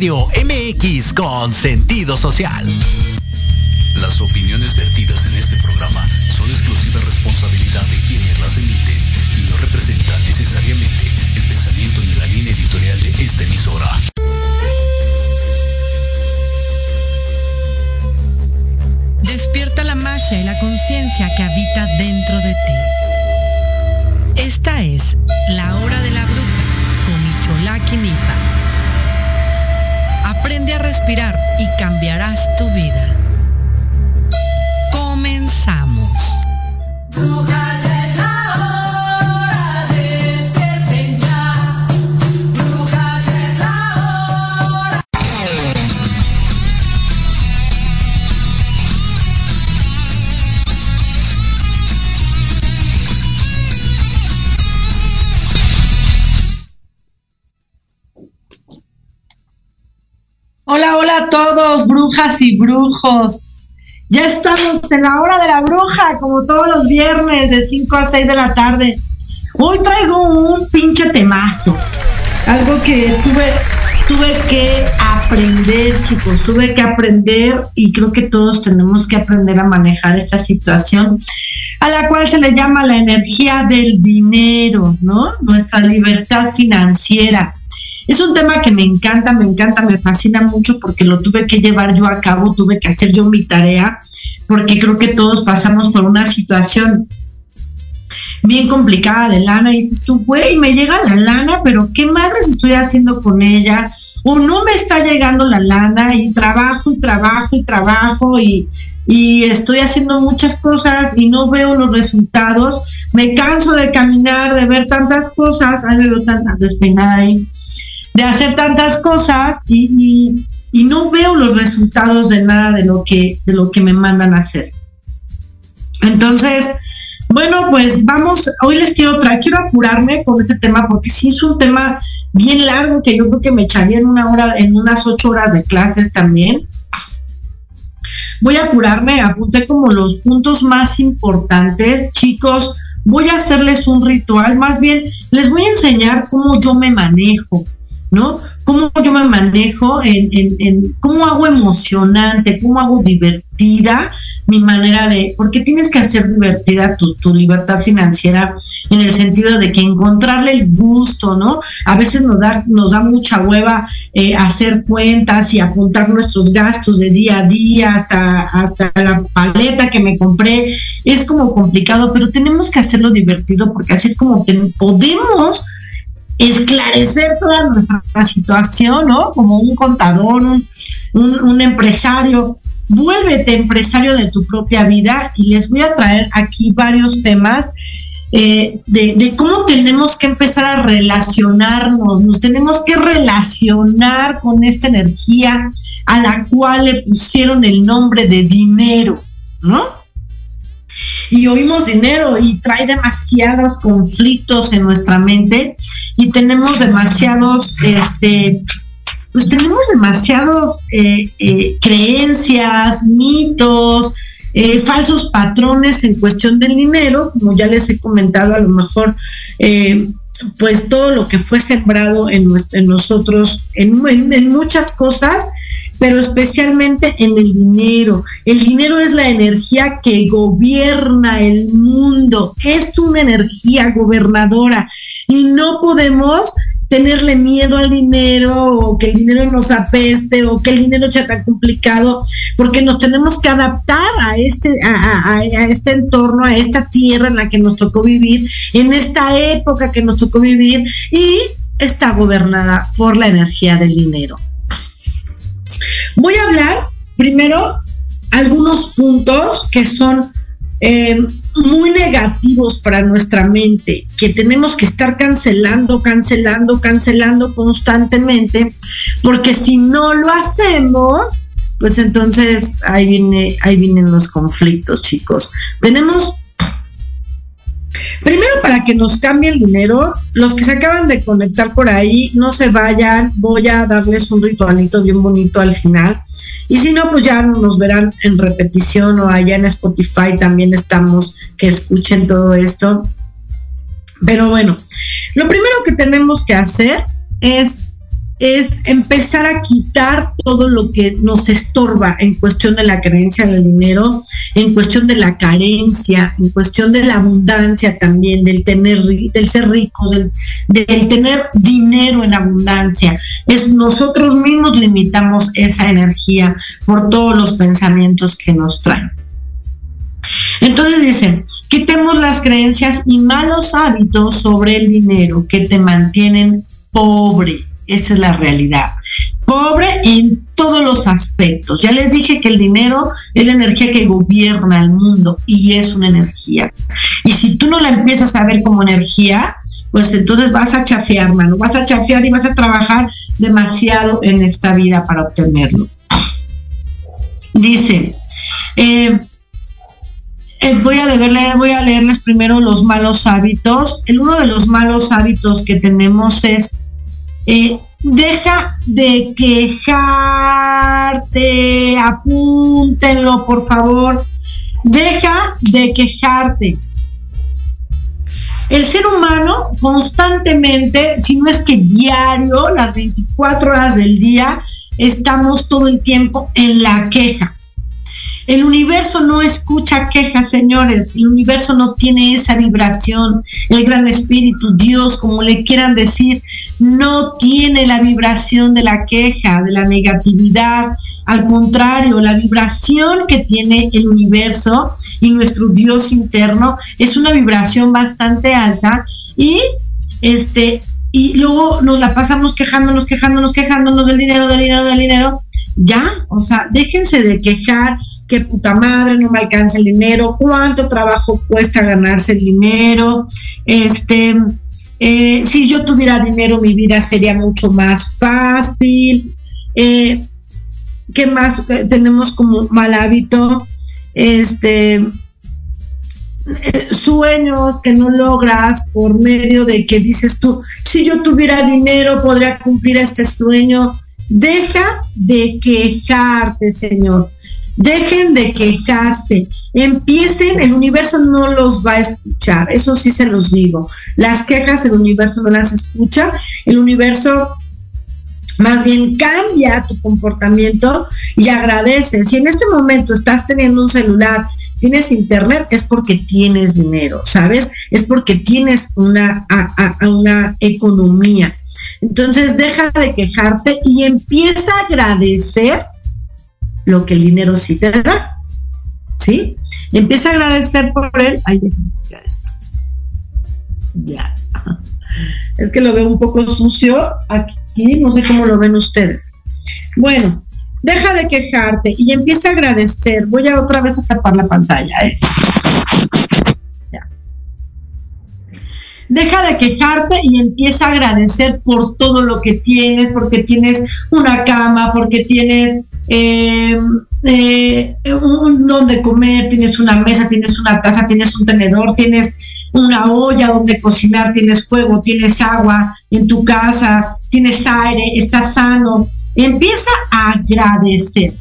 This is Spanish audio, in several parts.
MX con sentido social. Las opiniones vertidas en este programa son exclusiva responsabilidad de quienes las emiten y no representan necesariamente el pensamiento ni la línea editorial de esta emisora. Despierta la magia y la conciencia que habita dentro Todos, brujas y brujos. Ya estamos en la hora de la bruja, como todos los viernes de 5 a 6 de la tarde. Hoy traigo un pinche temazo. Algo que tuve, tuve que aprender, chicos, tuve que aprender y creo que todos tenemos que aprender a manejar esta situación a la cual se le llama la energía del dinero, ¿no? Nuestra libertad financiera. Es un tema que me encanta, me encanta, me fascina mucho porque lo tuve que llevar yo a cabo, tuve que hacer yo mi tarea, porque creo que todos pasamos por una situación bien complicada de lana y dices tú, güey, me llega la lana, pero ¿qué madres estoy haciendo con ella? O no me está llegando la lana y trabajo y trabajo y trabajo y, estoy haciendo muchas cosas y no veo los resultados. Me canso de caminar, de ver tantas cosas, ay, me veo tan despeinada ahí, de hacer tantas cosas y, y, no veo los resultados de nada de lo que, de lo que me mandan a hacer. Entonces, bueno, pues vamos, hoy les quiero traer, quiero apurarme con este tema porque sí es un tema bien largo que yo creo que me echaría en una hora, en unas ocho horas de clases también. Voy a apurarme, apunté como los puntos más importantes, chicos. Voy a hacerles un ritual, más bien les voy a enseñar cómo yo me manejo, ¿no? Cómo yo me manejo, en, en, cómo hago emocionante, cómo hago divertida mi manera de, porque tienes que hacer divertida tu, tu, libertad financiera en el sentido de que encontrarle el gusto, ¿no? A veces nos da, nos da mucha hueva eh, hacer cuentas y apuntar nuestros gastos de día a día hasta, hasta la paleta que me compré. Es como complicado, pero tenemos que hacerlo divertido porque así es como podemos esclarecer toda nuestra situación, ¿no? Como un contador, un, empresario. Vuélvete empresario de tu propia vida y les voy a traer aquí varios temas eh, de, cómo tenemos que empezar a relacionarnos, nos tenemos que relacionar con esta energía a la cual le pusieron el nombre de dinero, ¿no? Y oímos dinero y trae demasiados conflictos en nuestra mente y tenemos demasiados, este, pues tenemos demasiados eh, eh, creencias, mitos, eh, falsos patrones en cuestión del dinero, como ya les he comentado, a lo mejor pues todo lo que fue sembrado en, nuestro, en nosotros, en muchas cosas, pero especialmente en el dinero. El dinero es la energía que gobierna el mundo, es una energía gobernadora y no podemos tenerle miedo al dinero o que el dinero nos apeste o que el dinero sea tan complicado, porque nos tenemos que adaptar a este, a, este entorno, a esta tierra en la que nos tocó vivir, en esta época que nos tocó vivir y está gobernada por la energía del dinero. Voy a hablar primero algunos puntos que son eh, muy negativos para nuestra mente, que tenemos que estar cancelando, cancelando, cancelando constantemente, porque si no lo hacemos, pues entonces ahí viene, ahí vienen los conflictos, chicos. Tenemos Primero, para que nos cambie el dinero, los que se acaban de conectar por ahí, no se vayan, voy a darles un ritualito bien bonito al final. Y si no, pues ya nos verán en repetición o allá en Spotify también estamos, que escuchen todo esto. Pero bueno, lo primero que tenemos que hacer es es empezar a quitar todo lo que nos estorba en cuestión de la creencia del dinero, en cuestión de la carencia, en cuestión de la abundancia también, del tener, del ser rico, del, tener dinero en abundancia. Es nosotros mismos limitamos esa energía por todos los pensamientos que nos traen. Entonces dicen, quitemos las creencias y malos hábitos sobre el dinero que te mantienen pobre esa es la realidad. Pobre en todos los aspectos. Ya les dije que el dinero es la energía que gobierna el mundo y es una energía. Y si tú no la empiezas a ver como energía, pues entonces vas a chafear, mano. Vas a chafear y vas a trabajar demasiado en esta vida para obtenerlo. Dice, eh, eh, voy, a voy a leerles primero los malos hábitos. El uno de los malos hábitos que tenemos es eh, deja de quejarte, apúntenlo por favor, deja de quejarte. El ser humano constantemente, si no es que diario, las 24 horas del día, estamos todo el tiempo en la queja. El universo no escucha quejas, señores. El universo no tiene esa vibración. El gran espíritu, Dios, como le quieran decir, no tiene la vibración de la queja, de la negatividad. Al contrario, la vibración que tiene el universo y nuestro Dios interno es una vibración bastante alta y este y luego nos la pasamos quejándonos, quejándonos, quejándonos del dinero, del dinero, del dinero. Ya, o sea, déjense de quejar, que puta madre, no me alcanza el dinero, cuánto trabajo cuesta ganarse el dinero, este, eh, si yo tuviera dinero mi vida sería mucho más fácil. Eh, ¿Qué más eh, tenemos como mal hábito? Este, sueños que no logras por medio de que dices tú, si yo tuviera dinero podría cumplir este sueño. Deja de quejarte, Señor. Dejen de quejarse, empiecen, el universo no los va a escuchar, eso sí se los digo. Las quejas el universo no las escucha, el universo más bien cambia tu comportamiento y agradece. Si en este momento estás teniendo un celular, tienes internet, es porque tienes dinero, ¿sabes? Es porque tienes una, una economía. Entonces deja de quejarte y empieza a agradecer lo que el dinero sí te da. ¿Sí? Empieza a agradecer por él. Ay, déjame esto. Ya. Es que lo veo un poco sucio aquí, no sé cómo lo ven ustedes. Bueno, deja de quejarte y empieza a agradecer. Voy a otra vez a tapar la pantalla. ¿eh? Deja de quejarte y empieza a agradecer por todo lo que tienes, porque tienes una cama, porque tienes eh, eh, un donde comer, tienes una mesa, tienes una taza, tienes un tenedor, tienes una olla donde cocinar, tienes fuego, tienes agua en tu casa, tienes aire, estás sano. Empieza a agradecer.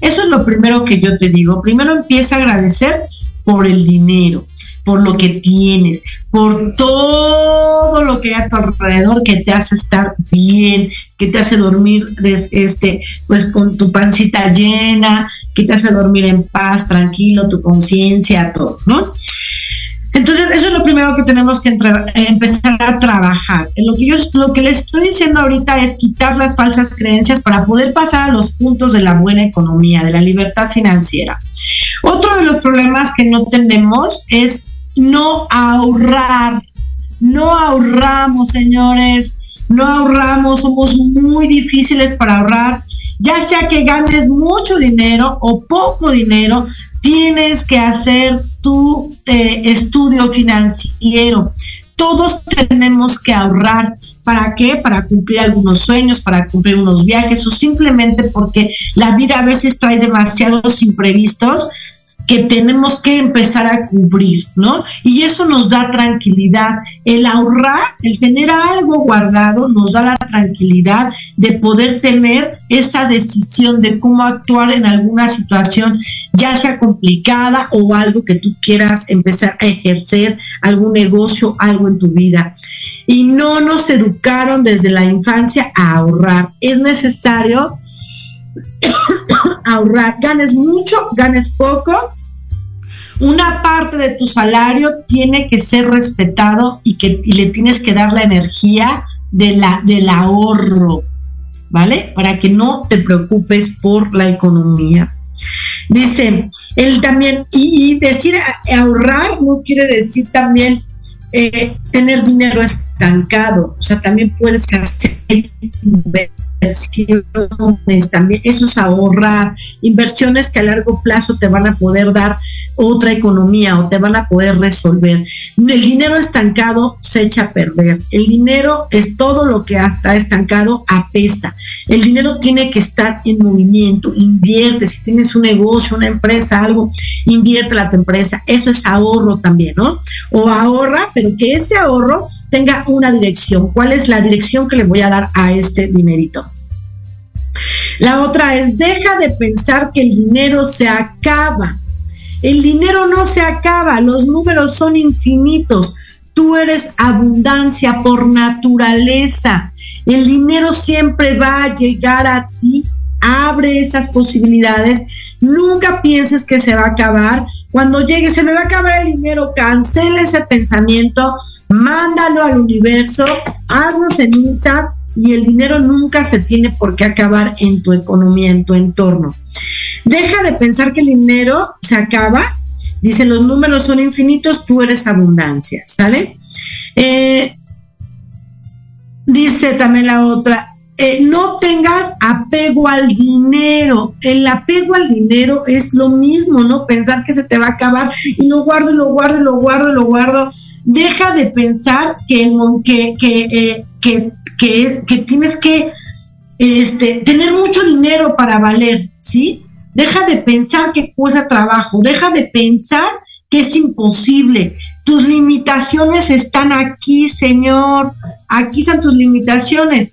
Eso es lo primero que yo te digo. Primero empieza a agradecer por el dinero por lo que tienes, por todo lo que hay a tu alrededor que te hace estar bien, que te hace dormir este, pues con tu pancita llena, que te hace dormir en paz, tranquilo, tu conciencia, todo, ¿no? Entonces, eso es lo primero que tenemos que empezar a trabajar. Lo que yo lo que les estoy diciendo ahorita es quitar las falsas creencias para poder pasar a los puntos de la buena economía, de la libertad financiera. Otro de los problemas que no tenemos es no ahorrar. No ahorramos, señores. No ahorramos, somos muy difíciles para ahorrar. Ya sea que ganes mucho dinero o poco dinero, tienes que hacer tu eh, estudio financiero. Todos tenemos que ahorrar. ¿Para qué? Para cumplir algunos sueños, para cumplir unos viajes o simplemente porque la vida a veces trae demasiados imprevistos que tenemos que empezar a cubrir, ¿no? Y eso nos da tranquilidad. El ahorrar, el tener algo guardado, nos da la tranquilidad de poder tener esa decisión de cómo actuar en alguna situación, ya sea complicada o algo que tú quieras empezar a ejercer, algún negocio, algo en tu vida. Y no nos educaron desde la infancia a ahorrar. Es necesario ahorrar, ganes mucho, ganes poco, una parte de tu salario tiene que ser respetado y que le tienes que dar la energía de la, del ahorro, ¿vale? Para que no te preocupes por la economía. Dice, él también, y, decir ahorrar no quiere decir también eh, tener dinero estancado, o sea, también puedes hacer inversiones, también eso es ahorrar, inversiones que a largo plazo te van a poder dar otra economía o te van a poder resolver. El dinero estancado se echa a perder. El dinero es todo lo que está estancado apesta. El dinero tiene que estar en movimiento. Invierte. Si tienes un negocio, una empresa, algo, invierte a tu empresa. Eso es ahorro también, ¿no? O ahorra, pero que ese ahorro tenga una dirección. ¿Cuál es la dirección que le voy a dar a este dinerito? La otra es, deja de pensar que el dinero se acaba. El dinero no se acaba, los números son infinitos. Tú eres abundancia por naturaleza. El dinero siempre va a llegar a ti abre esas posibilidades, nunca pienses que se va a acabar. Cuando llegue, se me va a acabar el dinero, cancela ese pensamiento, mándalo al universo, hazlo cenizas y el dinero nunca se tiene por qué acabar en tu economía, en tu entorno. Deja de pensar que el dinero se acaba. Dice, los números son infinitos, tú eres abundancia, ¿sale? Eh, dice también la otra, eh, no tengas apego al dinero. El apego al dinero es lo mismo, ¿no? Pensar que se te va a acabar y lo guardo lo guardo lo guardo lo guardo. Deja de pensar que, que, que, eh, que, que, tienes que este, tener mucho dinero para valer, ¿sí? Deja de pensar que cuesta trabajo, deja de pensar que es imposible. Tus limitaciones están aquí, Señor. Aquí están tus limitaciones.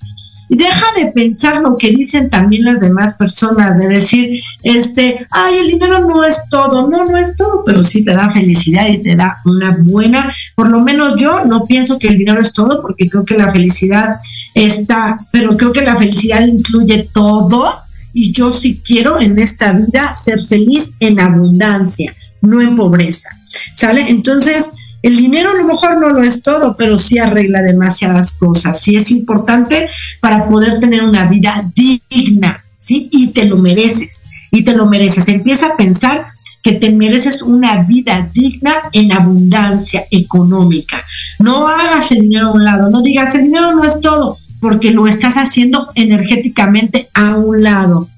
Deja de pensar lo que dicen también las demás personas, de decir, este, ay, el dinero no es todo, no, no es todo, pero sí te da felicidad y te da una buena, por lo menos yo no pienso que el dinero es todo, porque creo que la felicidad está, pero creo que la felicidad incluye todo y yo sí quiero en esta vida ser feliz en abundancia, no en pobreza, ¿sale? Entonces, el dinero a lo mejor no lo es todo, pero sí arregla demasiadas cosas. Sí es importante para poder tener una vida digna, ¿sí? Y te lo mereces, y te lo mereces. Empieza a pensar que te mereces una vida digna en abundancia económica. No hagas el dinero a un lado, no digas el dinero no es todo, porque lo estás haciendo energéticamente a un lado.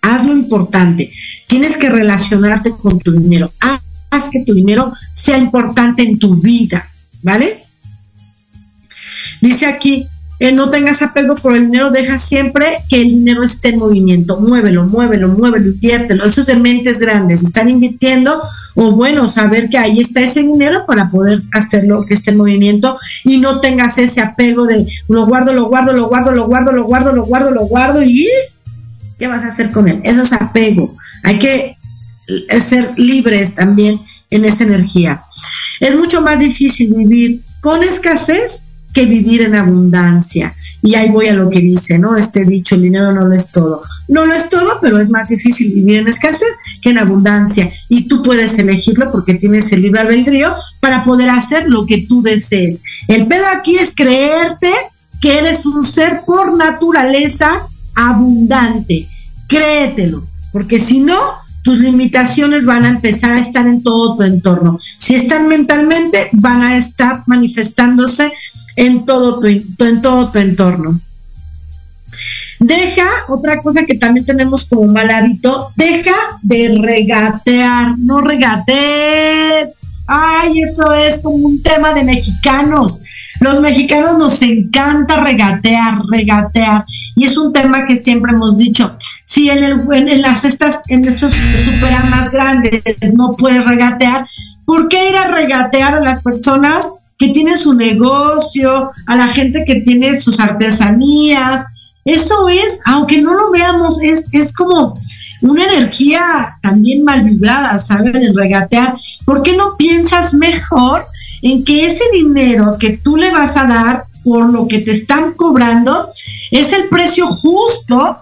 Haz lo importante. Tienes que relacionarte con tu dinero que tu dinero sea importante en tu vida, ¿vale? Dice aquí, no tengas apego por el dinero, deja siempre que el dinero esté en movimiento, muévelo, muévelo, muévelo, inviértelo. Eso es de mentes grandes, están invirtiendo o bueno, saber que ahí está ese dinero para poder hacerlo que esté en movimiento y no tengas ese apego de lo guardo, lo guardo, lo guardo, lo guardo, lo guardo, lo guardo, lo guardo y ¿qué vas a hacer con él? Eso es apego. Hay que ser libres también en esa energía. Es mucho más difícil vivir con escasez que vivir en abundancia. Y ahí voy a lo que dice, ¿no? Este dicho, el dinero no lo es todo. No lo es todo, pero es más difícil vivir en escasez que en abundancia. Y tú puedes elegirlo porque tienes el libre albedrío para poder hacer lo que tú desees. El pedo aquí es creerte que eres un ser por naturaleza abundante. Créetelo, porque si no, tus limitaciones van a empezar a estar en todo tu entorno. Si están mentalmente, van a estar manifestándose en todo tu, en todo tu entorno. Deja, otra cosa que también tenemos como mal hábito, deja de regatear, no regatees. Ay, eso es como un tema de mexicanos. Los mexicanos nos encanta regatear, regatear. Y es un tema que siempre hemos dicho. Si en, el, en, las estas, en estos superas más grandes no puedes regatear, ¿por qué ir a regatear a las personas que tienen su negocio, a la gente que tiene sus artesanías? Eso es, aunque no lo veamos, es, es como una energía también mal vibrada, ¿saben? El regatear. ¿Por qué no piensas mejor en que ese dinero que tú le vas a dar por lo que te están cobrando es el precio justo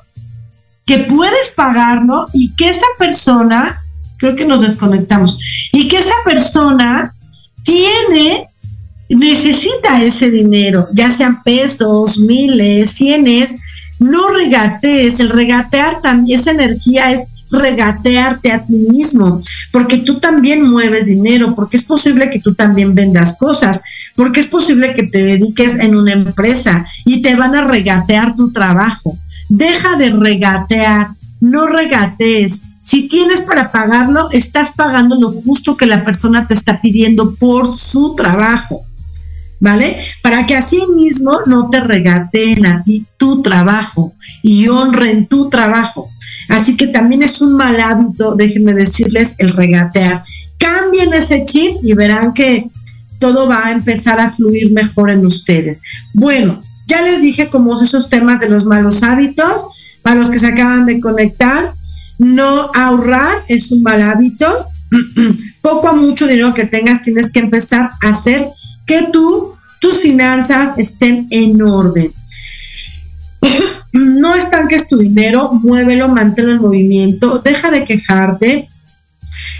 que puedes pagarlo y que esa persona, creo que nos desconectamos, y que esa persona tiene, necesita ese dinero, ya sean pesos, miles, cienes, no regatees, el regatear también, esa energía es regatearte a ti mismo, porque tú también mueves dinero, porque es posible que tú también vendas cosas, porque es posible que te dediques en una empresa y te van a regatear tu trabajo. Deja de regatear, no regatees. Si tienes para pagarlo, estás pagando lo justo que la persona te está pidiendo por su trabajo. ¿Vale? Para que así mismo no te regateen a ti tu trabajo y honren tu trabajo. Así que también es un mal hábito, déjenme decirles, el regatear. Cambien ese chip y verán que todo va a empezar a fluir mejor en ustedes. Bueno, ya les dije como esos temas de los malos hábitos, para los que se acaban de conectar, no ahorrar es un mal hábito. Poco a mucho dinero que tengas, tienes que empezar a hacer que tú, tus finanzas estén en orden. no estanques tu dinero, muévelo, manténlo en movimiento, deja de quejarte,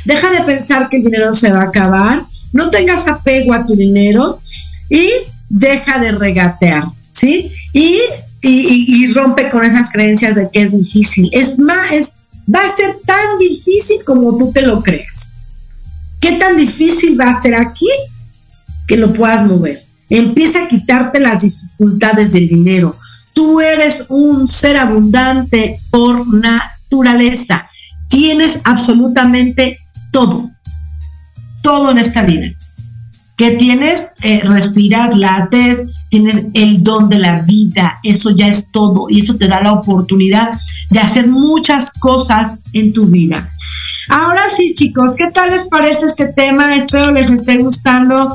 deja de pensar que el dinero se va a acabar, no tengas apego a tu dinero y deja de regatear, ¿sí? Y, y, rompe con esas creencias de que es difícil. Es más, es, va a ser tan difícil como tú te lo creas. ¿Qué tan difícil va a ser aquí que lo puedas mover? Empieza a quitarte las dificultades del dinero. Tú eres un ser abundante por naturaleza. Tienes absolutamente todo. Todo en esta vida. Que tienes, eh, respiras, lates, tienes el don de la vida. Eso ya es todo. Y eso te da la oportunidad de hacer muchas cosas en tu vida. Ahora sí, chicos, ¿qué tal les parece este tema? Espero les esté gustando.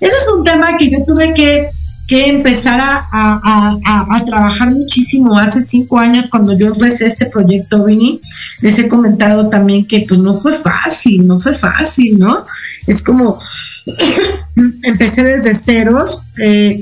Ese es un tema que yo tuve que, empezar a, trabajar muchísimo hace cinco años cuando yo empecé este proyecto, Vini. Les he comentado también que pues no fue fácil, no fue fácil, ¿no? Es como, empecé desde ceros. Eh,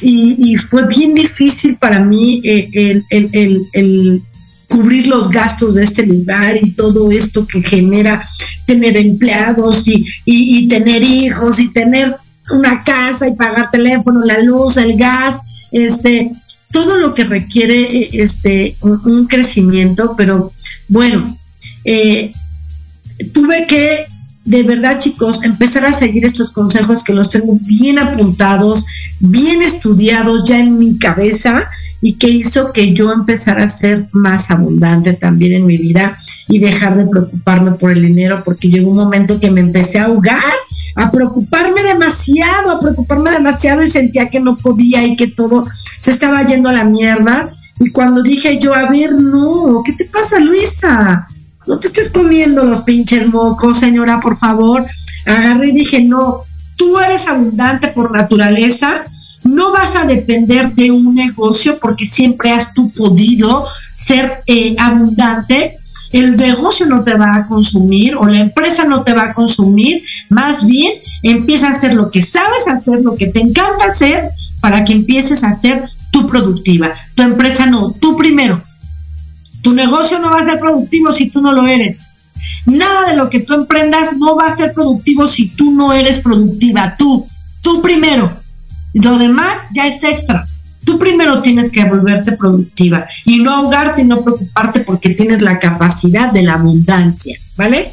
y, fue bien difícil para mí eh, el cubrir los gastos de este lugar y todo esto que genera tener empleados y, tener hijos y tener una casa y pagar teléfono, la luz, el gas, este, todo lo que requiere este, un, crecimiento, pero bueno, eh, tuve que, de verdad chicos, empezar a seguir estos consejos que los tengo bien apuntados, bien estudiados ya en mi cabeza y que hizo que yo empezara a ser más abundante también en mi vida y dejar de preocuparme por el dinero, porque llegó un momento que me empecé a ahogar, a preocuparme demasiado, a preocuparme demasiado y sentía que no podía y que todo se estaba yendo a la mierda. Y cuando dije yo, a ver, no, ¿qué te pasa, Luisa? No te estés comiendo los pinches mocos, señora, por favor. Agarré y dije, no, tú eres abundante por naturaleza no vas a depender de un negocio porque siempre has tú podido ser eh, abundante. El negocio no te va a consumir o la empresa no te va a consumir. Más bien, empieza a hacer lo que sabes hacer, lo que te encanta hacer para que empieces a ser tú productiva. Tu empresa no, tú primero. Tu negocio no va a ser productivo si tú no lo eres. Nada de lo que tú emprendas no va a ser productivo si tú no eres productiva. Tú, tú primero. Lo demás ya es extra. Tú primero tienes que volverte productiva y no ahogarte y no preocuparte porque tienes la capacidad de la abundancia, ¿vale?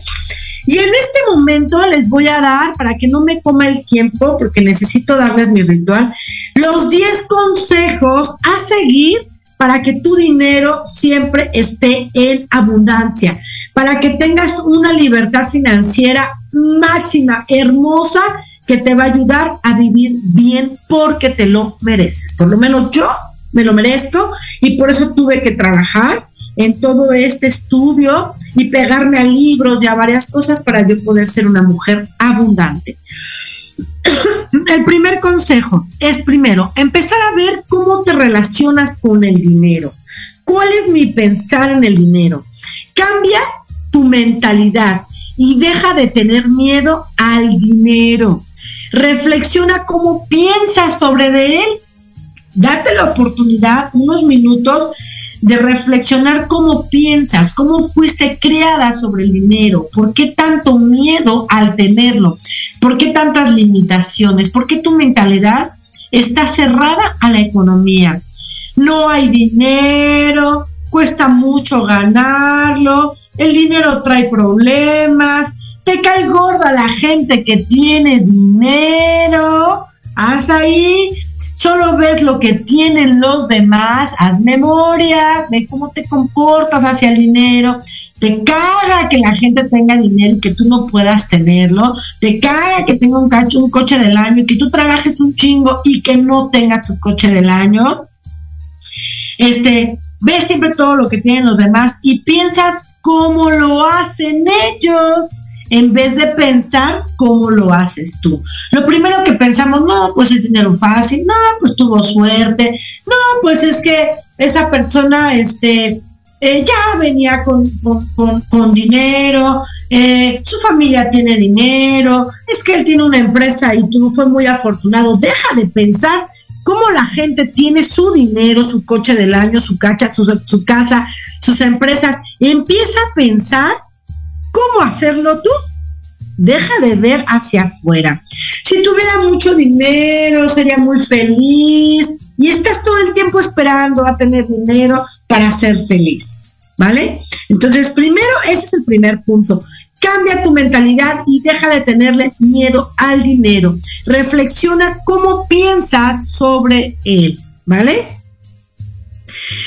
Y en este momento les voy a dar, para que no me coma el tiempo, porque necesito darles mi ritual, los 10 consejos a seguir para que tu dinero siempre esté en abundancia, para que tengas una libertad financiera máxima, hermosa que te va a ayudar a vivir bien porque te lo mereces. Por lo menos yo me lo merezco y por eso tuve que trabajar en todo este estudio y pegarme a libros y a varias cosas para yo poder ser una mujer abundante. El primer consejo es primero empezar a ver cómo te relacionas con el dinero. ¿Cuál es mi pensar en el dinero? Cambia tu mentalidad y deja de tener miedo al dinero. Reflexiona cómo piensas sobre él. Date la oportunidad, unos minutos, de reflexionar cómo piensas, cómo fuiste creada sobre el dinero, por qué tanto miedo al tenerlo, por qué tantas limitaciones, por qué tu mentalidad está cerrada a la economía. No hay dinero, cuesta mucho ganarlo, el dinero trae problemas, te cae gorda la gente que tiene dinero, haz ahí, solo ves lo que tienen los demás, haz memoria, ve cómo te comportas hacia el dinero, te caga que la gente tenga dinero y que tú no puedas tenerlo, te caga que tenga un, un coche del año y que tú trabajes un chingo y que no tengas tu coche del año. Este, ves siempre todo lo que tienen los demás y piensas cómo lo hacen ellos en vez de pensar cómo lo haces tú. Lo primero que pensamos, no, pues es dinero fácil, no, pues tuvo suerte, no, pues es que esa persona, este, eh, ya venía con, con, dinero, eh, su familia tiene dinero, es que él tiene una empresa y tú fue muy afortunado. Deja de pensar cómo la gente tiene su dinero, su coche del año, su, cacha, su, su casa, sus empresas. Empieza a pensar cómo hacerlo tú. Deja de ver hacia afuera. Si tuviera mucho dinero, sería muy feliz. Y estás todo el tiempo esperando a tener dinero para ser feliz. ¿Vale? Entonces, primero, ese es el primer punto. Cambia tu mentalidad y deja de tenerle miedo al dinero. Reflexiona cómo piensas sobre él, ¿vale?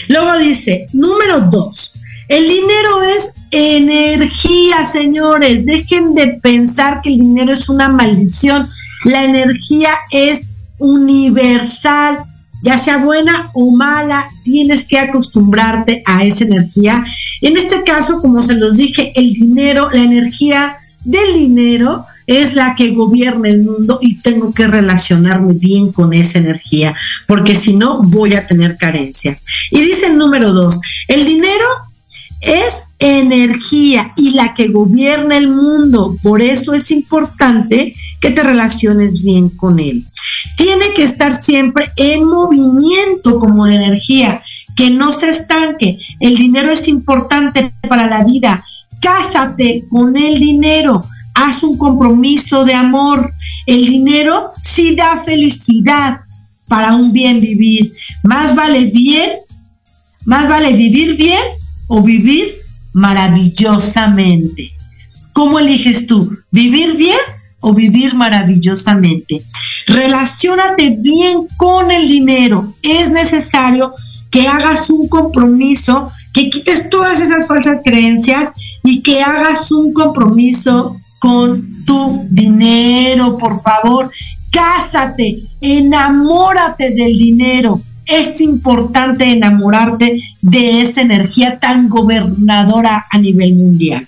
Luego dice, número dos, el dinero es energía, señores. Dejen de pensar que el dinero es una maldición. La energía es universal ya sea buena o mala, tienes que acostumbrarte a esa energía. En este caso, como se los dije, el dinero, la energía del dinero es la que gobierna el mundo y tengo que relacionarme bien con esa energía, porque si no voy a tener carencias. Y dice el número dos, el dinero es energía y la que gobierna el mundo. Por eso es importante que te relaciones bien con él. Tiene que estar siempre en movimiento como la energía, que no se estanque. El dinero es importante para la vida. Cásate con el dinero. Haz un compromiso de amor. El dinero sí da felicidad para un bien vivir. Más vale bien, más vale vivir bien o vivir maravillosamente. ¿Cómo eliges tú? ¿Vivir bien o vivir maravillosamente? Relaciónate bien con el dinero. Es necesario que hagas un compromiso, que quites todas esas falsas creencias y que hagas un compromiso con tu dinero, por favor. Cásate, enamórate del dinero es importante enamorarte de esa energía tan gobernadora a nivel mundial.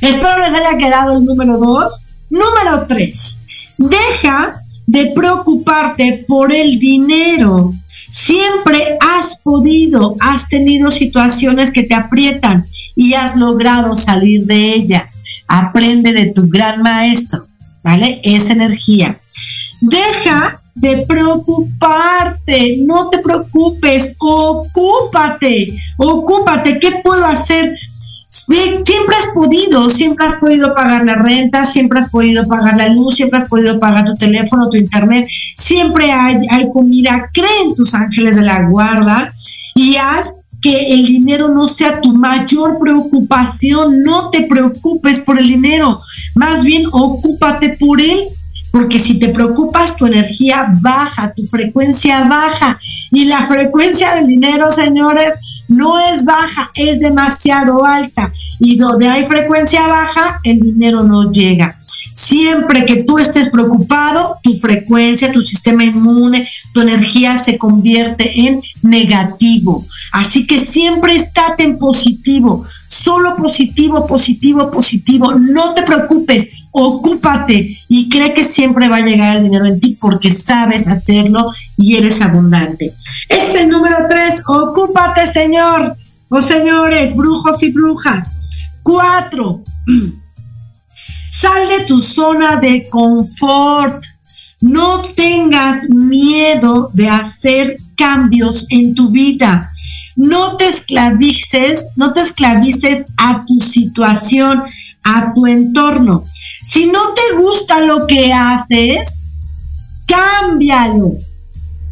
Espero les haya quedado el número dos. Número tres, deja de preocuparte por el dinero. Siempre has podido, has tenido situaciones que te aprietan y has logrado salir de ellas. Aprende de tu gran maestro, ¿vale? Esa energía. Deja de preocuparte, no te preocupes, ocúpate, ocúpate, ¿qué puedo hacer? Siempre has podido, siempre has podido pagar la renta, siempre has podido pagar la luz, siempre has podido pagar tu teléfono, tu internet, siempre hay, comida, cree en tus ángeles de la guarda y haz que el dinero no sea tu mayor preocupación, no te preocupes por el dinero, más bien ocúpate por él porque si te preocupas, tu energía baja, tu frecuencia baja. Y la frecuencia del dinero, señores, no es baja, es demasiado alta. Y donde hay frecuencia baja, el dinero no llega. Siempre que tú estés preocupado, tu frecuencia, tu sistema inmune, tu energía se convierte en negativo. Así que siempre estate en positivo, solo positivo, positivo, positivo. No te preocupes, ocúpate y cree que siempre va a llegar el dinero en ti porque sabes hacerlo y eres abundante. Es el número tres, ocúpate, Señor o señores, brujos y brujas. Cuatro, sal de tu zona de confort. No tengas miedo de hacer cambios en tu vida. No te esclavices, no te esclavices a tu situación, a tu entorno. Si no te gusta lo que haces, cámbialo.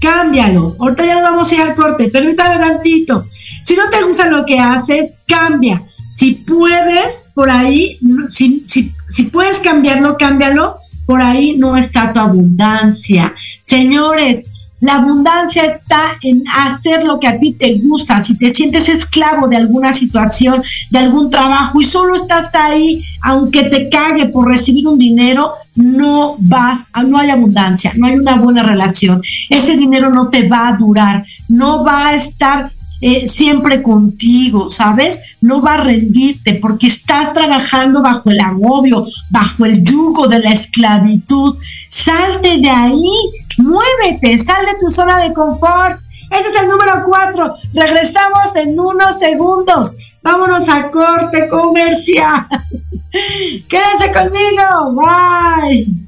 Cámbialo. Ahorita ya nos vamos a ir al corte. Permítame tantito. Si no te gusta lo que haces, cambia. Si puedes, por ahí, si, si, si puedes cambiarlo, cámbialo. Por ahí no está tu abundancia. Señores, la abundancia está en hacer lo que a ti te gusta. Si te sientes esclavo de alguna situación, de algún trabajo y solo estás ahí, aunque te cague por recibir un dinero, no vas, no hay abundancia, no hay una buena relación. Ese dinero no te va a durar, no va a estar eh, siempre contigo, ¿sabes? No va a rendirte porque estás trabajando bajo el agobio, bajo el yugo de la esclavitud. Salte de ahí, muévete, sal de tu zona de confort. Ese es el número cuatro. Regresamos en unos segundos. Vámonos a corte comercial. Quédese conmigo. Bye.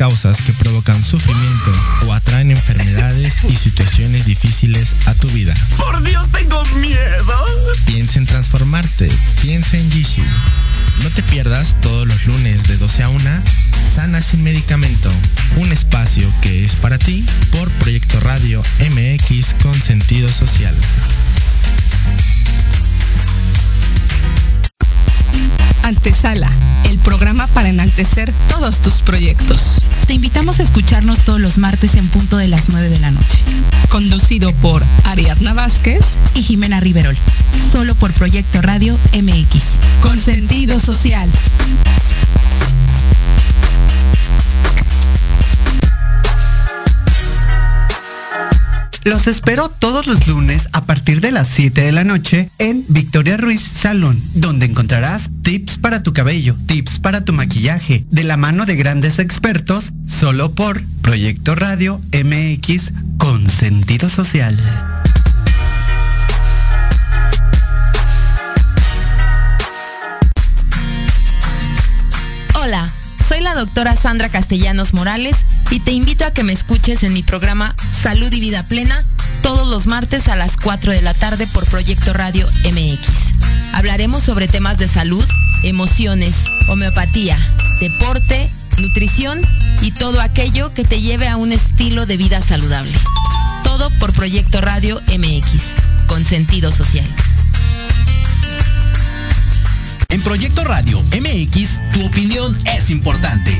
causas que provocan sufrimiento o atraen enfermedades y situaciones difíciles a tu vida. ¡Por Dios, tengo miedo! Piensa en transformarte. Piensa en Jishu. No te pierdas todos los lunes de 12 a 1 Sana sin medicamento. Escucharnos todos los martes en punto de las 9 de la noche. Conducido por Ariadna Vázquez y Jimena Riverol. Solo por Proyecto Radio MX. Con sentido social. Los espero todos los lunes a partir de las 7 de la noche en Victoria Ruiz Salón, donde encontrarás tips para tu cabello, tips para tu maquillaje, de la mano de grandes expertos, solo por Proyecto Radio MX con sentido social. Hola, soy la doctora Sandra Castellanos Morales y te invito a que me escuches en mi programa Salud y Vida Plena todos los martes a las 4 de la tarde por Proyecto Radio MX. Hablaremos sobre temas de salud, emociones, homeopatía, deporte, nutrición y todo aquello que te lleve a un estilo de vida saludable. Todo por Proyecto Radio MX, con sentido social. En Proyecto Radio MX, tu opinión es importante.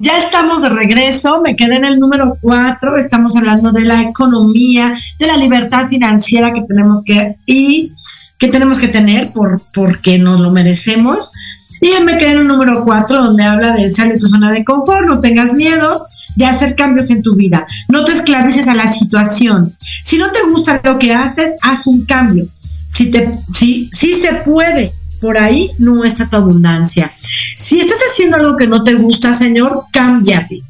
Ya estamos de regreso, me quedé en el número cuatro, estamos hablando de la economía, de la libertad financiera que tenemos que y que tenemos que tener por, porque nos lo merecemos. Y me quedé en el número cuatro, donde habla de salir de tu zona de confort, no tengas miedo de hacer cambios en tu vida, no te esclavices a la situación. Si no te gusta lo que haces, haz un cambio. Si, te, si, si se puede, por ahí no está tu abundancia. Si estás haciendo algo que no te gusta, Señor, cámbiate.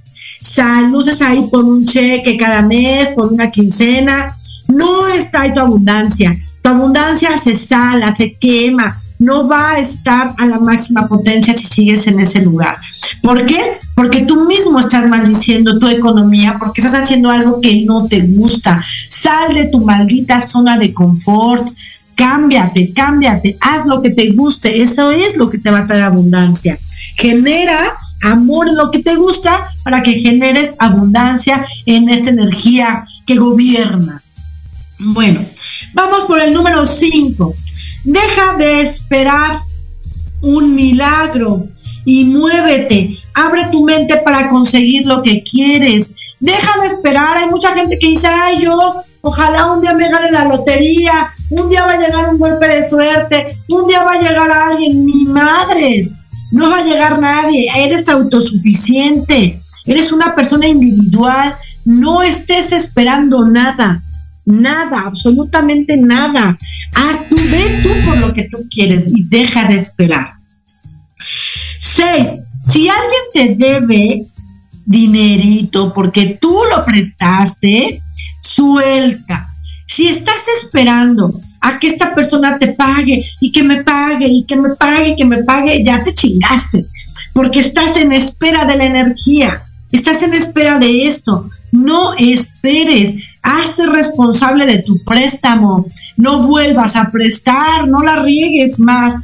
Sal, luces ahí por un cheque cada mes, por una quincena. No está ahí tu abundancia. Tu abundancia se sala, se quema. No va a estar a la máxima potencia si sigues en ese lugar. ¿Por qué? Porque tú mismo estás maldiciendo tu economía, porque estás haciendo algo que no te gusta. Sal de tu maldita zona de confort cámbiate, cámbiate, haz lo que te guste, eso es lo que te va a traer abundancia. Genera amor en lo que te gusta para que generes abundancia en esta energía que gobierna. Bueno, vamos por el número 5. Deja de esperar un milagro y muévete. Abre tu mente para conseguir lo que quieres. Deja de esperar. Hay mucha gente que dice, ay, yo Ojalá un día me gane la lotería, un día va a llegar un golpe de suerte, un día va a llegar alguien, mi madres, no va a llegar nadie, eres autosuficiente, eres una persona individual, no estés esperando nada, nada, absolutamente nada. Haz tú, ve tú por lo que tú quieres y deja de esperar. Seis, si alguien te debe, dinerito porque tú lo prestaste, suelta. Si estás esperando a que esta persona te pague y que me pague y que me pague y que me pague, ya te chingaste, porque estás en espera de la energía, estás en espera de esto. No esperes, hazte responsable de tu préstamo, no vuelvas a prestar, no la riegues más.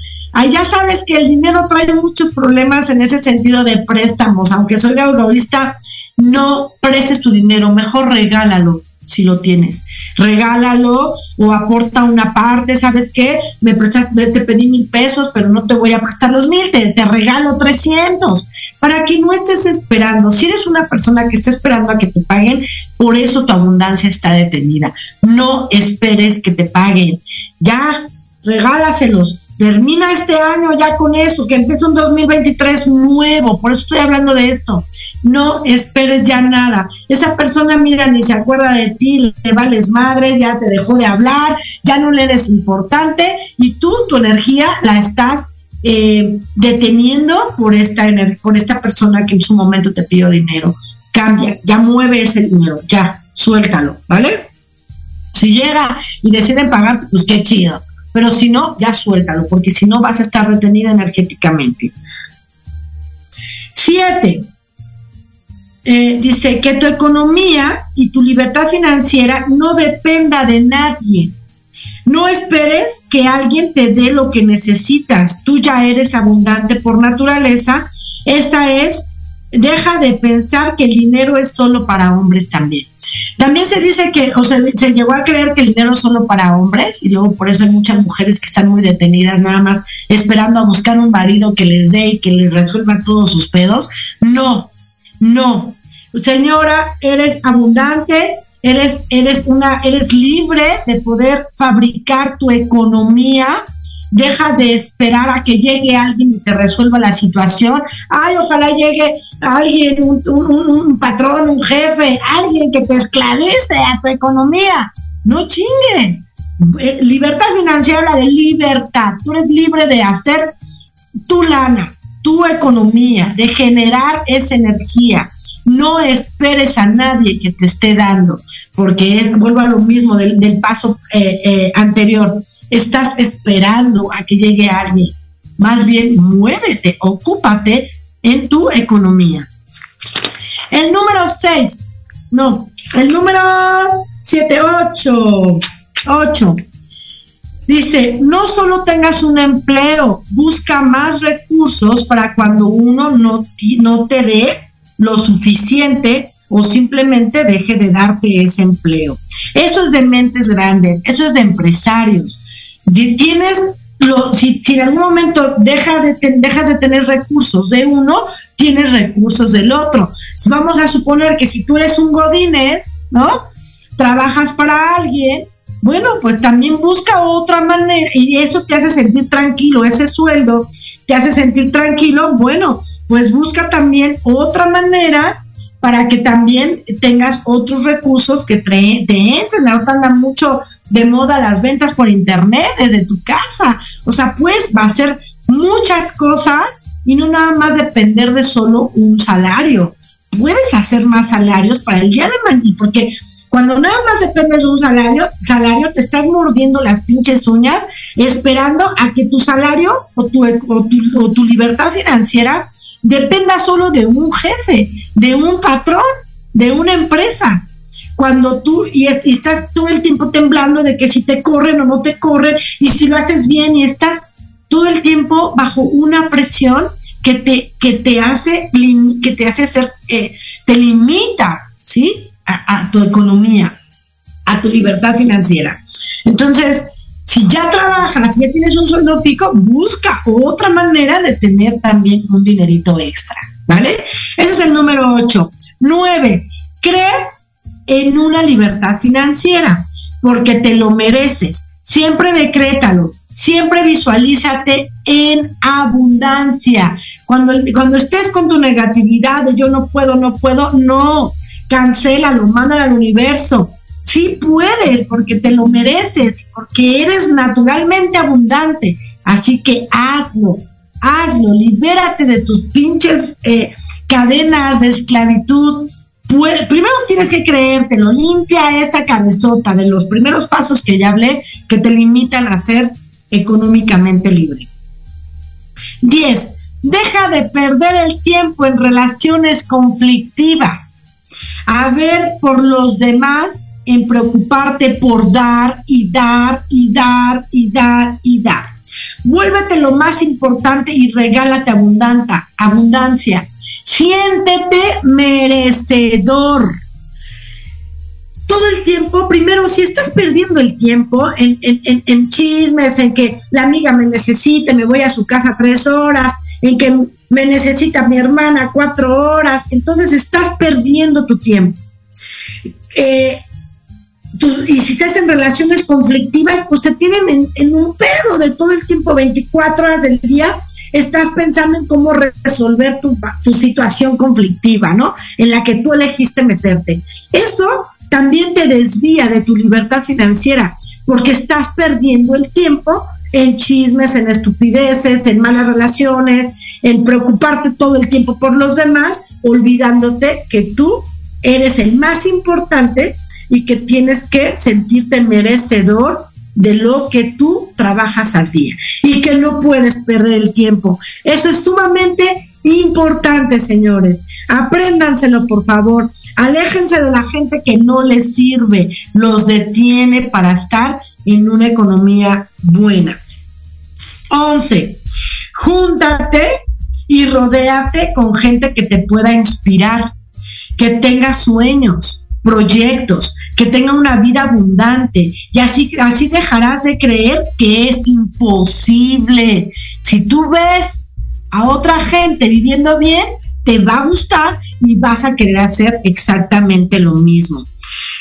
Ya sabes que el dinero trae muchos problemas en ese sentido de préstamos, aunque soy egoísta, no prestes tu dinero, mejor regálalo si lo tienes. Regálalo o aporta una parte, ¿sabes qué? Me prestaste, te pedí mil pesos, pero no te voy a prestar los mil, te, te regalo 300, para que no estés esperando. Si eres una persona que está esperando a que te paguen, por eso tu abundancia está detenida. No esperes que te paguen. Ya, regálaselos Termina este año ya con eso, que empieza un 2023 nuevo, por eso estoy hablando de esto. No esperes ya nada. Esa persona, mira, ni se acuerda de ti, le vales madres, ya te dejó de hablar, ya no le eres importante y tú, tu energía, la estás eh, deteniendo por esta, por esta persona que en su momento te pidió dinero. Cambia, ya mueve ese dinero, ya, suéltalo, ¿vale? Si llega y deciden pagarte, pues qué chido pero si no, ya suéltalo, porque si no vas a estar retenida energéticamente. Siete, eh, dice que tu economía y tu libertad financiera no dependa de nadie. No esperes que alguien te dé lo que necesitas. Tú ya eres abundante por naturaleza. Esa es deja de pensar que el dinero es solo para hombres también. También se dice que, o sea, se llegó a creer que el dinero es solo para hombres y luego por eso hay muchas mujeres que están muy detenidas nada más esperando a buscar un marido que les dé y que les resuelva todos sus pedos. No, no. Señora, eres abundante, eres, eres una, eres libre de poder fabricar tu economía deja de esperar a que llegue alguien y te resuelva la situación. Ay, ojalá llegue alguien, un, patrón, un jefe, alguien que te esclavice a tu economía. No chingues. Eh, libertad financiera de libertad. Tú eres libre de hacer tu lana, tu economía, de generar esa energía. No esperes a nadie que te esté dando, porque es, vuelvo a lo mismo del, paso eh, eh, anterior estás esperando a que llegue alguien. Más bien, muévete, ocúpate en tu economía. El número 6, no, el número 7, 8, 8. Dice, no solo tengas un empleo, busca más recursos para cuando uno no, no te dé lo suficiente o simplemente deje de darte ese empleo. Eso es de mentes grandes, eso es de empresarios tienes lo, si, en algún momento deja de dejas de tener recursos de uno, tienes recursos del otro. Vamos a suponer que si tú eres un godines, ¿no? Trabajas para alguien, bueno, pues también busca otra manera y eso te hace sentir tranquilo, ese sueldo te hace sentir tranquilo, bueno, pues busca también otra manera para que también tengas otros recursos que te, entren. Ahorita anda mucho de moda las ventas por internet desde tu casa. O sea, pues va a ser muchas cosas y no nada más depender de solo un salario. Puedes hacer más salarios para el día de mañana, porque cuando nada más dependes de un salario, salario te estás mordiendo las pinches uñas esperando a que tu salario o tu, o tu libertad financiera dependa solo de un jefe, de un patrón, de una empresa. Cuando tú y, estás todo el tiempo temblando de que si te corren o no te corren y si lo haces bien y estás todo el tiempo bajo una presión que te, que te hace que te hace ser eh, te limita sí a, tu economía a tu libertad financiera entonces si ya trabajas, si ya tienes un sueldo fijo, busca otra manera de tener también un dinerito extra, ¿vale? Ese es el número 8. 9. Cree en una libertad financiera, porque te lo mereces. Siempre decrétalo, siempre visualízate en abundancia. Cuando, cuando estés con tu negatividad de yo no puedo, no puedo, no, cancélalo, mándalo al universo. Sí puedes, porque te lo mereces, porque eres naturalmente abundante. Así que hazlo, hazlo, libérate de tus pinches eh, cadenas de esclavitud. Primero tienes que creértelo, limpia esta cabezota de los primeros pasos que ya hablé que te limitan a ser económicamente libre. 10. Deja de perder el tiempo en relaciones conflictivas. A ver por los demás en preocuparte por dar y dar y dar y dar y dar. Vuélvete lo más importante y regálate abundanta, abundancia. Siéntete merecedor. Todo el tiempo, primero, si estás perdiendo el tiempo en, chismes, en que la amiga me necesita, me voy a su casa tres horas, en que me necesita mi hermana cuatro horas, entonces estás perdiendo tu tiempo. Eh, y si estás en relaciones conflictivas, pues te tienen en, un pedo de todo el tiempo, 24 horas del día, estás pensando en cómo resolver tu, tu situación conflictiva, ¿no? En la que tú elegiste meterte. Eso también te desvía de tu libertad financiera, porque estás perdiendo el tiempo en chismes, en estupideces, en malas relaciones, en preocuparte todo el tiempo por los demás, olvidándote que tú eres el más importante y que tienes que sentirte merecedor de lo que tú trabajas al día y que no puedes perder el tiempo. Eso es sumamente importante, señores. Apréndanselo, por favor. Aléjense de la gente que no les sirve, los detiene para estar en una economía buena. 11. Júntate y rodéate con gente que te pueda inspirar, que tenga sueños, proyectos, que tengan una vida abundante y así, así dejarás de creer que es imposible. Si tú ves a otra gente viviendo bien, te va a gustar y vas a querer hacer exactamente lo mismo.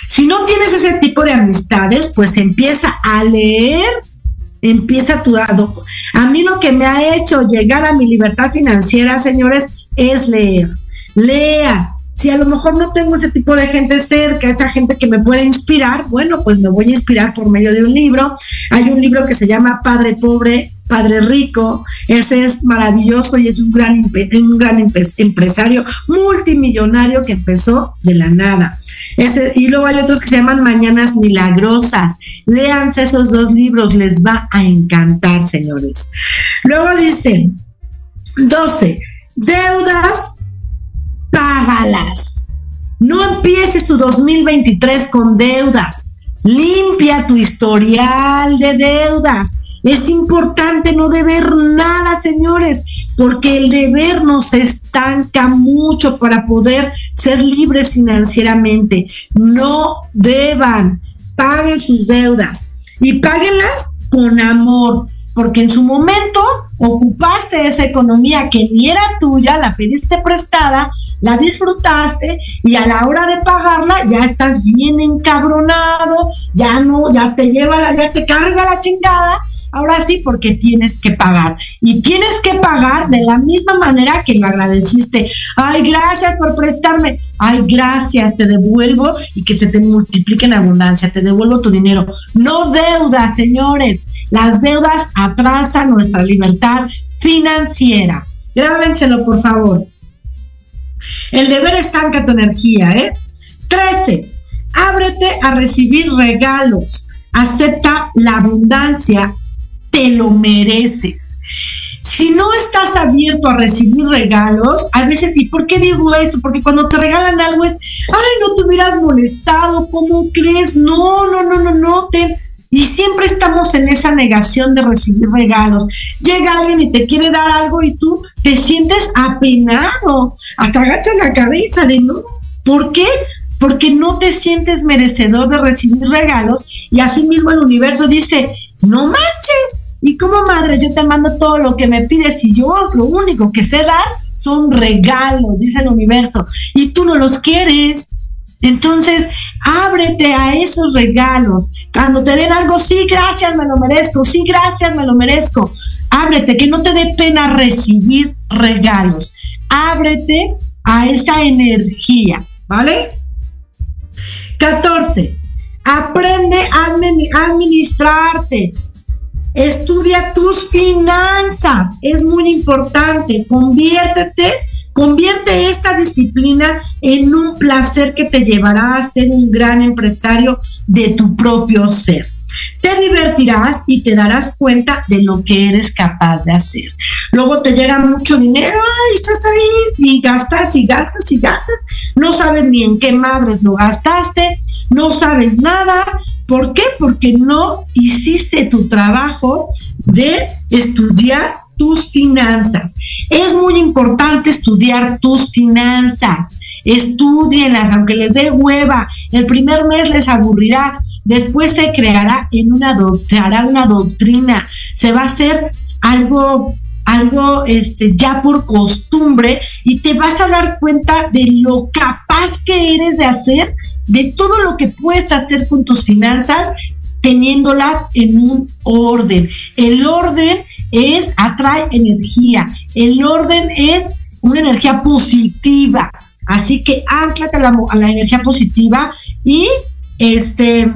Si no tienes ese tipo de amistades, pues empieza a leer, empieza tu dado. A mí lo que me ha hecho llegar a mi libertad financiera, señores, es leer. Lea, si a lo mejor no tengo ese tipo de gente cerca, esa gente que me puede inspirar, bueno, pues me voy a inspirar por medio de un libro. Hay un libro que se llama Padre Pobre, Padre Rico. Ese es maravilloso y es un gran, un gran empresario multimillonario que empezó de la nada. Ese, y luego hay otros que se llaman Mañanas Milagrosas. Léanse esos dos libros, les va a encantar, señores. Luego dice, 12. Deudas págalas. No empieces tu 2023 con deudas. Limpia tu historial de deudas. Es importante no deber nada, señores, porque el deber nos estanca mucho para poder ser libres financieramente. No deban, paguen sus deudas y páguenlas con amor, porque en su momento ocupaste esa economía que ni era tuya, la pediste prestada, la disfrutaste y a la hora de pagarla ya estás bien encabronado, ya no, ya te lleva, ya te carga la chingada. Ahora sí, porque tienes que pagar. Y tienes que pagar de la misma manera que lo agradeciste. Ay, gracias por prestarme. Ay, gracias, te devuelvo y que se te multiplique en abundancia. Te devuelvo tu dinero. No deudas, señores. Las deudas atrasan nuestra libertad financiera. Grábenselo, por favor. El deber estanca tu energía, ¿eh? 13. Ábrete a recibir regalos. Acepta la abundancia. Te lo mereces. Si no estás abierto a recibir regalos, a veces, ¿y por qué digo esto? Porque cuando te regalan algo es, ay, no te hubieras molestado, ¿cómo crees? No, no, no, no, no, te, y siempre estamos en esa negación de recibir regalos. Llega alguien y te quiere dar algo y tú te sientes apenado, hasta agachas la cabeza de no. ¿Por qué? Porque no te sientes merecedor de recibir regalos y así mismo el universo dice, no manches. Y como madre, yo te mando todo lo que me pides y yo lo único que sé dar son regalos, dice el universo, y tú no los quieres. Entonces, ábrete a esos regalos. Cuando te den algo, sí, gracias, me lo merezco, sí, gracias, me lo merezco. Ábrete, que no te dé pena recibir regalos. Ábrete a esa energía, ¿vale? 14. Aprende a administrarte. Estudia tus finanzas. Es muy importante. Conviértete Convierte esta disciplina en un placer que te llevará a ser un gran empresario de tu propio ser. Te divertirás y te darás cuenta de lo que eres capaz de hacer. Luego te llega mucho dinero y estás ahí y gastas y gastas y gastas. No sabes ni en qué madres lo gastaste, no sabes nada. ¿Por qué? Porque no hiciste tu trabajo de estudiar tus finanzas. Es muy importante estudiar tus finanzas. Estudienlas, aunque les dé hueva. El primer mes les aburrirá. Después se creará en una doctrina. Se va a hacer algo algo este, ya por costumbre y te vas a dar cuenta de lo capaz que eres de hacer, de todo lo que puedes hacer con tus finanzas teniéndolas en un orden. El orden es, atrae energía. El orden es una energía positiva. Así que anclate a la, energía positiva y este,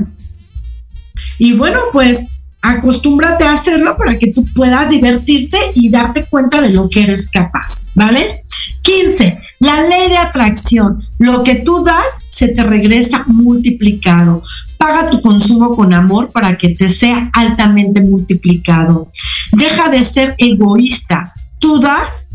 y bueno, pues acostúmbrate a hacerlo para que tú puedas divertirte y darte cuenta de lo que eres capaz, ¿vale? 15. La ley de atracción. Lo que tú das se te regresa multiplicado. Paga tu consumo con amor para que te sea altamente multiplicado. Deja de ser egoísta. Tú das,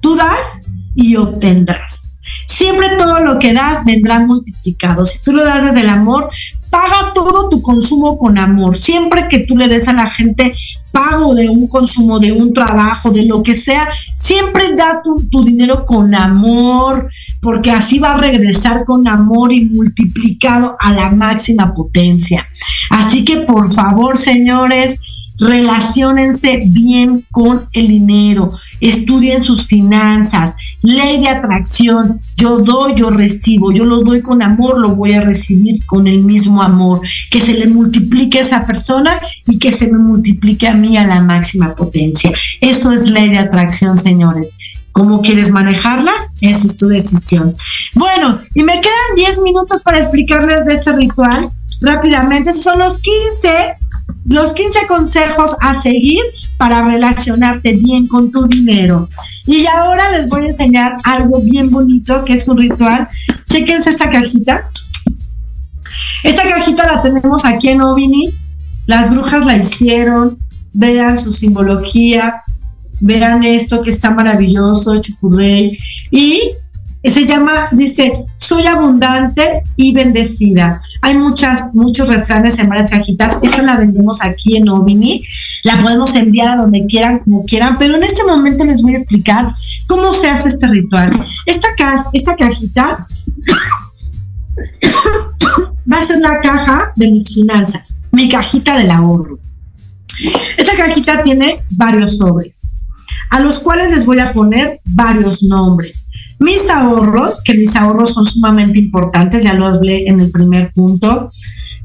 tú das y obtendrás. Siempre todo lo que das vendrá multiplicado. Si tú lo das desde el amor, paga todo tu consumo con amor. Siempre que tú le des a la gente pago de un consumo, de un trabajo, de lo que sea, siempre da tu, tu, dinero con amor, porque así va a regresar con amor y multiplicado a la máxima potencia. Así que por favor, señores, relaciónense bien con el dinero, estudien sus finanzas, ley de atracción, yo doy, yo recibo, yo lo doy con amor, lo voy a recibir con el mismo amor, que se le multiplique a esa persona y que se me multiplique a mí a la máxima potencia. Eso es ley de atracción, señores. ¿Cómo quieres manejarla? Esa es tu decisión. Bueno, y me quedan 10 minutos para explicarles de este ritual rápidamente. son los 15 los 15 consejos a seguir para relacionarte bien con tu dinero. Y ahora les voy a enseñar algo bien bonito que es un ritual. Chequense esta cajita. Esta cajita la tenemos aquí en Ovini. Las brujas la hicieron. Vean su simbología. Vean esto que está maravilloso, Chucurrey. Y se llama, dice, soy abundante y bendecida. Hay muchas, muchos refranes en varias cajitas. Esta la vendemos aquí en Ovini. La podemos enviar a donde quieran, como quieran, pero en este momento les voy a explicar cómo se hace este ritual. Esta, esta cajita va a ser la caja de mis finanzas, mi cajita del ahorro. Esta cajita tiene varios sobres, a los cuales les voy a poner varios nombres. Mis ahorros, que mis ahorros son sumamente importantes, ya lo hablé en el primer punto.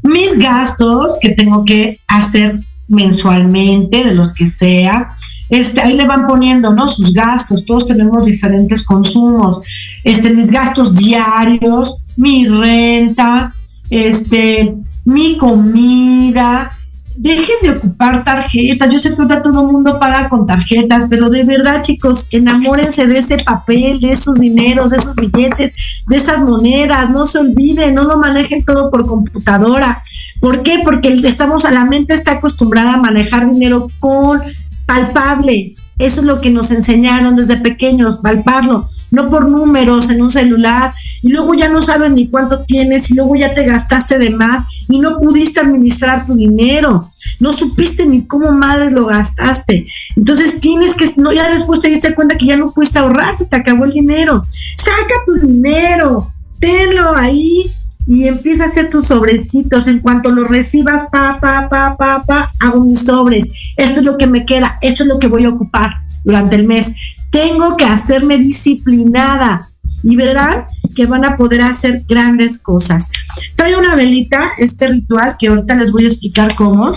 Mis gastos que tengo que hacer mensualmente, de los que sea. Este, ahí le van poniendo, ¿no? Sus gastos, todos tenemos diferentes consumos. Este, mis gastos diarios, mi renta, este, mi comida, dejen de ocupar tarjetas. Yo sé que ahora todo el mundo paga con tarjetas, pero de verdad, chicos, enamórense de ese papel, de esos dineros, de esos billetes, de esas monedas. No se olviden, no lo manejen todo por computadora. ¿Por qué? Porque estamos a la mente está acostumbrada a manejar dinero con palpable. Eso es lo que nos enseñaron desde pequeños, palparlo, no por números en un celular, y luego ya no sabes ni cuánto tienes, y luego ya te gastaste de más, y no pudiste administrar tu dinero, no supiste ni cómo madre lo gastaste. Entonces tienes que, no, ya después te diste cuenta que ya no pudiste ahorrar, se te acabó el dinero. Saca tu dinero, tenlo ahí y empieza a hacer tus sobrecitos. En cuanto lo recibas, pa, pa, pa, pa, pa, hago mis sobres. Esto es lo que me queda, esto es lo que voy a ocupar durante el mes. Tengo que hacerme disciplinada y verán que van a poder hacer grandes cosas. Trae una velita, este ritual, que ahorita les voy a explicar cómo.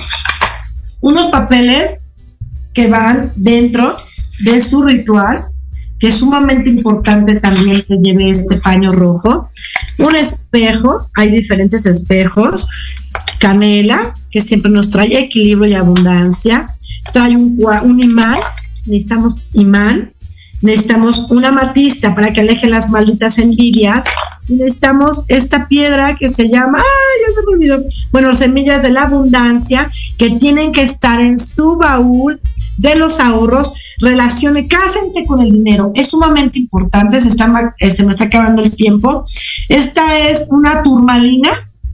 Unos papeles que van dentro de su ritual que es sumamente importante también que lleve este paño rojo. Un espejo, hay diferentes espejos. Canela, que siempre nos trae equilibrio y abundancia. Trae un, imán, necesitamos imán. necesitamos una matista para que aleje las malditas envidias, necesitamos esta piedra que se llama, ay, ya se me olvidó, bueno, semillas de la abundancia, que tienen que estar en su baúl de los ahorros, relaciones, cásense con el dinero, es sumamente importante, se, está, eh, se me está acabando el tiempo. Esta es una turmalina,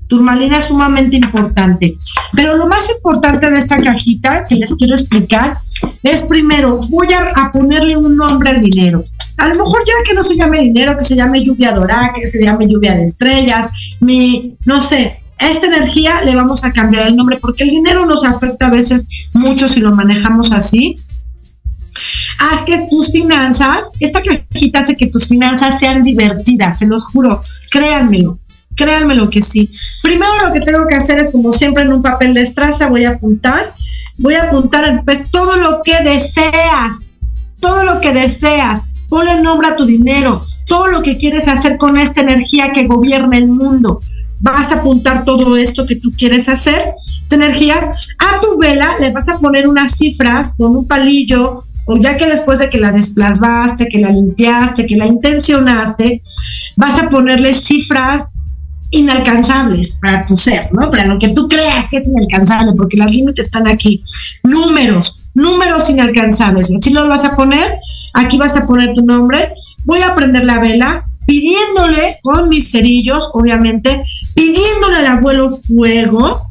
turmalina sumamente importante. Pero lo más importante de esta cajita que les quiero explicar es primero, voy a, ponerle un nombre al dinero. A lo mejor ya que no se llame dinero, que se llame lluvia dorada, que se llame lluvia de estrellas, mi, no sé, esta energía le vamos a cambiar el nombre porque el dinero nos afecta a veces mucho si lo manejamos así. Haz que tus finanzas, esta cajita hace que tus finanzas sean divertidas, se los juro, créanmelo, créanmelo que sí. Primero lo que tengo que hacer es, como siempre en un papel de estraza, voy a apuntar, voy a apuntar todo lo que deseas, todo lo que deseas, ponle nombre a tu dinero, todo lo que quieres hacer con esta energía que gobierna el mundo vas a apuntar todo esto que tú quieres hacer, esta energía, a tu vela le vas a poner unas cifras con un palillo, o ya que después de que la desplazaste, que la limpiaste, que la intencionaste, vas a ponerle cifras inalcanzables para tu ser, ¿no? Para lo que tú creas que es inalcanzable, porque las límites están aquí. Números, números inalcanzables. Así los vas a poner. Aquí vas a poner tu nombre. Voy a prender la vela pidiéndole con mis cerillos, obviamente, pidiéndole al abuelo fuego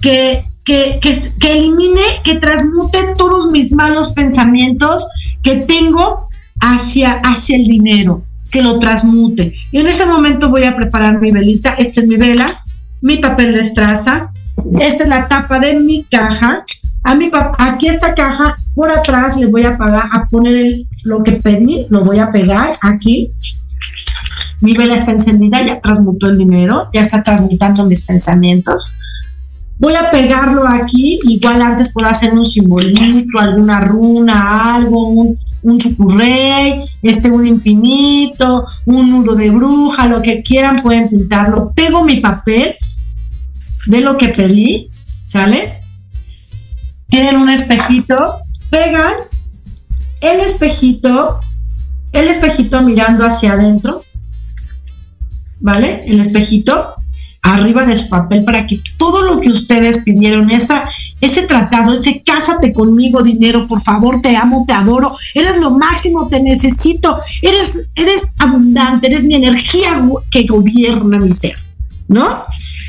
que, que, que, elimine, que transmute todos mis malos pensamientos que tengo hacia, hacia el dinero, que lo transmute. Y en ese momento voy a preparar mi velita, esta es mi vela, mi papel de estraza, esta es la tapa de mi caja. A mi aquí esta caja, por atrás le voy a pagar, a poner lo que pedí, lo voy a pegar aquí mi vela está encendida, ya transmutó el dinero, ya está transmutando mis pensamientos. Voy a pegarlo aquí, igual antes puedo hacer un simbolito, alguna runa, algo, un, un chucurrey, este, un infinito, un nudo de bruja, lo que quieran pueden pintarlo. Pego mi papel de lo que pedí, ¿sale? Tienen un espejito, pegan el espejito, el espejito mirando hacia adentro, ¿vale? El espejito arriba de su papel para que todo lo que ustedes pidieron, esa, ese tratado, ese cásate conmigo, dinero, por favor, te amo, te adoro, eres lo máximo, te necesito, eres, eres abundante, eres mi energía que gobierna mi ser, ¿no?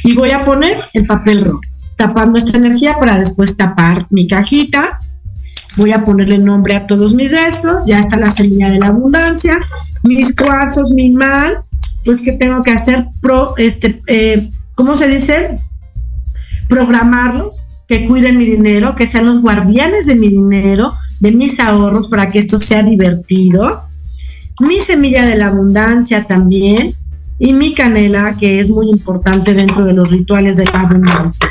Y voy a poner el papel rojo, tapando esta energía para después tapar mi cajita. Voy a ponerle nombre a todos mis restos, ya está la semilla de la abundancia, mis cuarzos, mi mal, pues que tengo que hacer pro, este, eh, ¿cómo se dice? Programarlos, que cuiden mi dinero, que sean los guardianes de mi dinero, de mis ahorros, para que esto sea divertido. Mi semilla de la abundancia también, y mi canela, que es muy importante dentro de los rituales de la abundancia.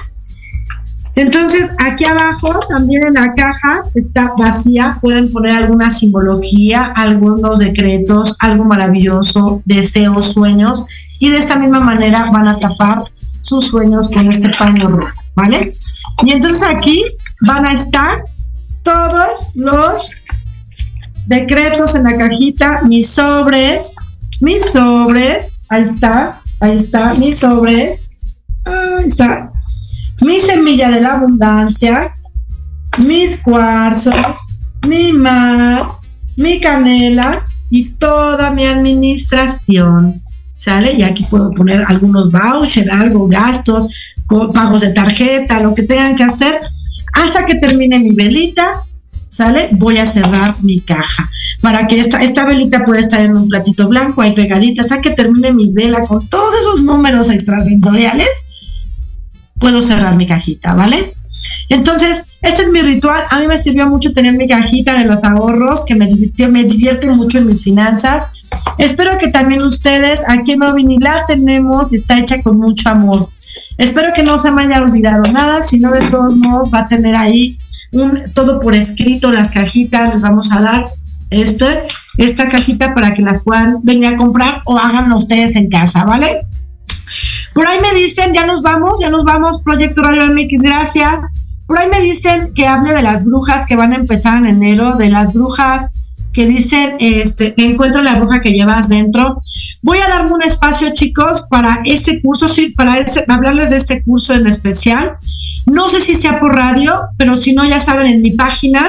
Entonces, aquí abajo, también en la caja, está vacía. Pueden poner alguna simbología, algunos decretos, algo maravilloso, deseos, sueños. Y de esta misma manera van a tapar sus sueños con este paño rojo, ¿vale? Y entonces aquí van a estar todos los decretos en la cajita, mis sobres, mis sobres, ahí está, ahí está, mis sobres, ahí está, mi semilla de la abundancia, mis cuarzos, mi mar, mi canela y toda mi administración. ¿Sale? Y aquí puedo poner algunos vouchers, algo, gastos, pagos de tarjeta, lo que tengan que hacer, hasta que termine mi velita, ¿sale? Voy a cerrar mi caja para que esta, esta velita pueda estar en un platito blanco ahí pegadita, hasta que termine mi vela con todos esos números extrasensoriales puedo cerrar mi cajita, ¿vale? Entonces, este es mi ritual. A mí me sirvió mucho tener mi cajita de los ahorros, que me divirtió, me divierte mucho en mis finanzas. Espero que también ustedes, aquí en Robin la tenemos, está hecha con mucho amor. Espero que no se me haya olvidado nada, si no, de todos modos va a tener ahí un, todo por escrito, las cajitas, les vamos a dar este, esta cajita para que las puedan venir a comprar o háganlo ustedes en casa, ¿vale? Por ahí me dicen, ya nos vamos, ya nos vamos, Proyecto Radio MX, gracias. Por ahí me dicen que hable de las brujas que van a empezar en enero, de las brujas que dicen, este, encuentra la bruja que llevas dentro. Voy a darme un espacio, chicos, para este curso, sí, para hablarles de este curso en especial. No sé si sea por radio, pero si no, ya saben, en mi página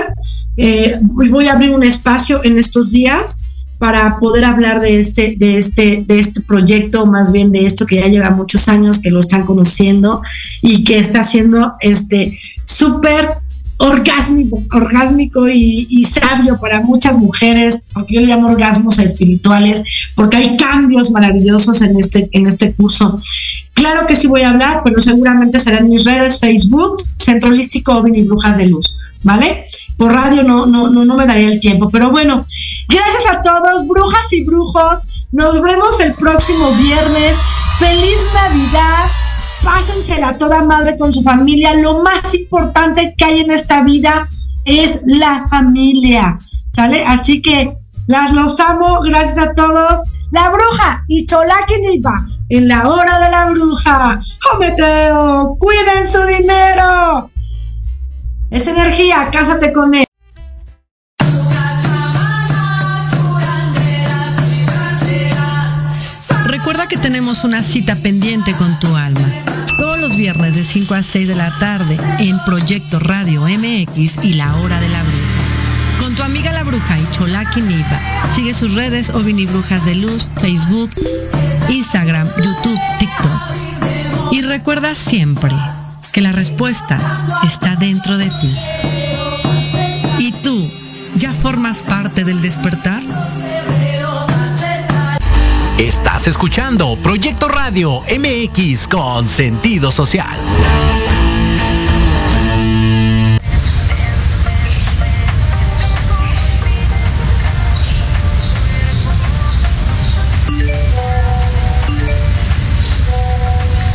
eh, voy a abrir un espacio en estos días para poder hablar de este, de este, de este proyecto, más bien de esto que ya lleva muchos años, que lo están conociendo y que está siendo este súper orgásmico, orgásmico y, sabio para muchas mujeres, porque yo le llamo orgasmos espirituales, porque hay cambios maravillosos en este, en este curso. Claro que sí voy a hablar, pero seguramente será en mis redes, Facebook, Centro Holístico Ovin y Brujas de Luz, ¿vale? Por radio no, no, no, no me daría el tiempo, pero bueno, gracias a todos, brujas y brujos, nos vemos el próximo viernes. ¡Feliz Navidad! pásensela toda madre con su familia. Lo más importante que hay en esta vida es la familia, ¿sale? Así que las los amo, gracias a todos. La bruja y Cholaquinipa en la hora de la bruja. ¡Jometeo! ¡Cuiden su dinero! Es energía, cásate con él. Recuerda que tenemos una cita pendiente con tu alma todos los viernes de 5 a 6 de la tarde en Proyecto Radio MX y La Hora de la Bruja. Con tu amiga la bruja y Cholaki Niva. Sigue sus redes Ovini Brujas de Luz, Facebook, Instagram, YouTube, TikTok. Y recuerda siempre que la respuesta está dentro de ti. ¿Y tú ya formas parte del despertar? Estás escuchando Proyecto Radio MX con sentido social.